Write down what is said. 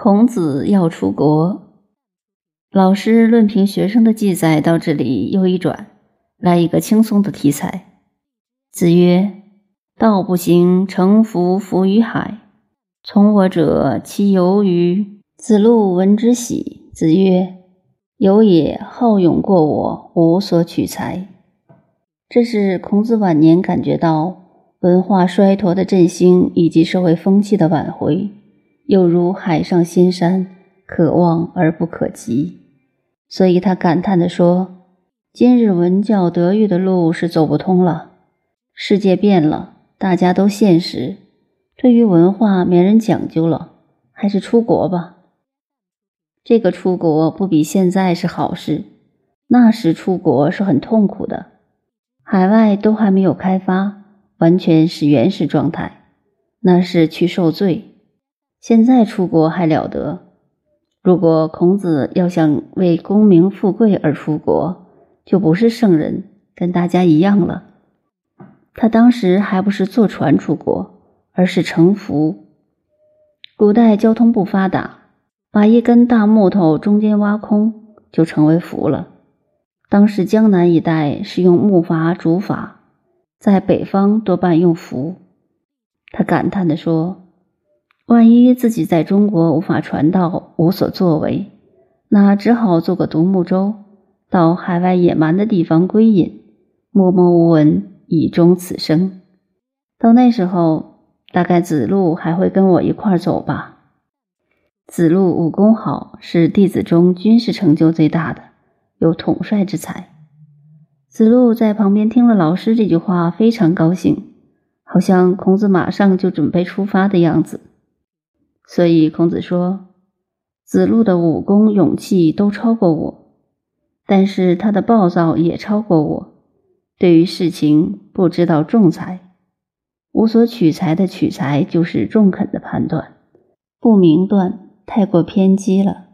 孔子要出国，老师论评学生的记载到这里又一转，来一个轻松的题材。子曰：“道不行，乘浮浮于海。从我者，其由于？”子路闻之喜。子曰：“有也，好勇过我，无所取材。”这是孔子晚年感觉到文化衰脱的振兴以及社会风气的挽回。又如海上仙山，可望而不可及，所以他感叹地说：“今日文教德育的路是走不通了。世界变了，大家都现实，对于文化没人讲究了，还是出国吧。这个出国不比现在是好事，那时出国是很痛苦的，海外都还没有开发，完全是原始状态，那是去受罪。”现在出国还了得？如果孔子要想为功名富贵而出国，就不是圣人，跟大家一样了。他当时还不是坐船出国，而是乘浮。古代交通不发达，把一根大木头中间挖空，就成为浮了。当时江南一带是用木筏、竹筏，在北方多半用浮。他感叹地说。万一自己在中国无法传道，无所作为，那只好做个独木舟，到海外野蛮的地方归隐，默默无闻，以终此生。到那时候，大概子路还会跟我一块走吧。子路武功好，是弟子中军事成就最大的，有统帅之才。子路在旁边听了老师这句话，非常高兴，好像孔子马上就准备出发的样子。所以孔子说，子路的武功、勇气都超过我，但是他的暴躁也超过我。对于事情不知道仲裁，无所取材的取材就是中肯的判断，不明断太过偏激了。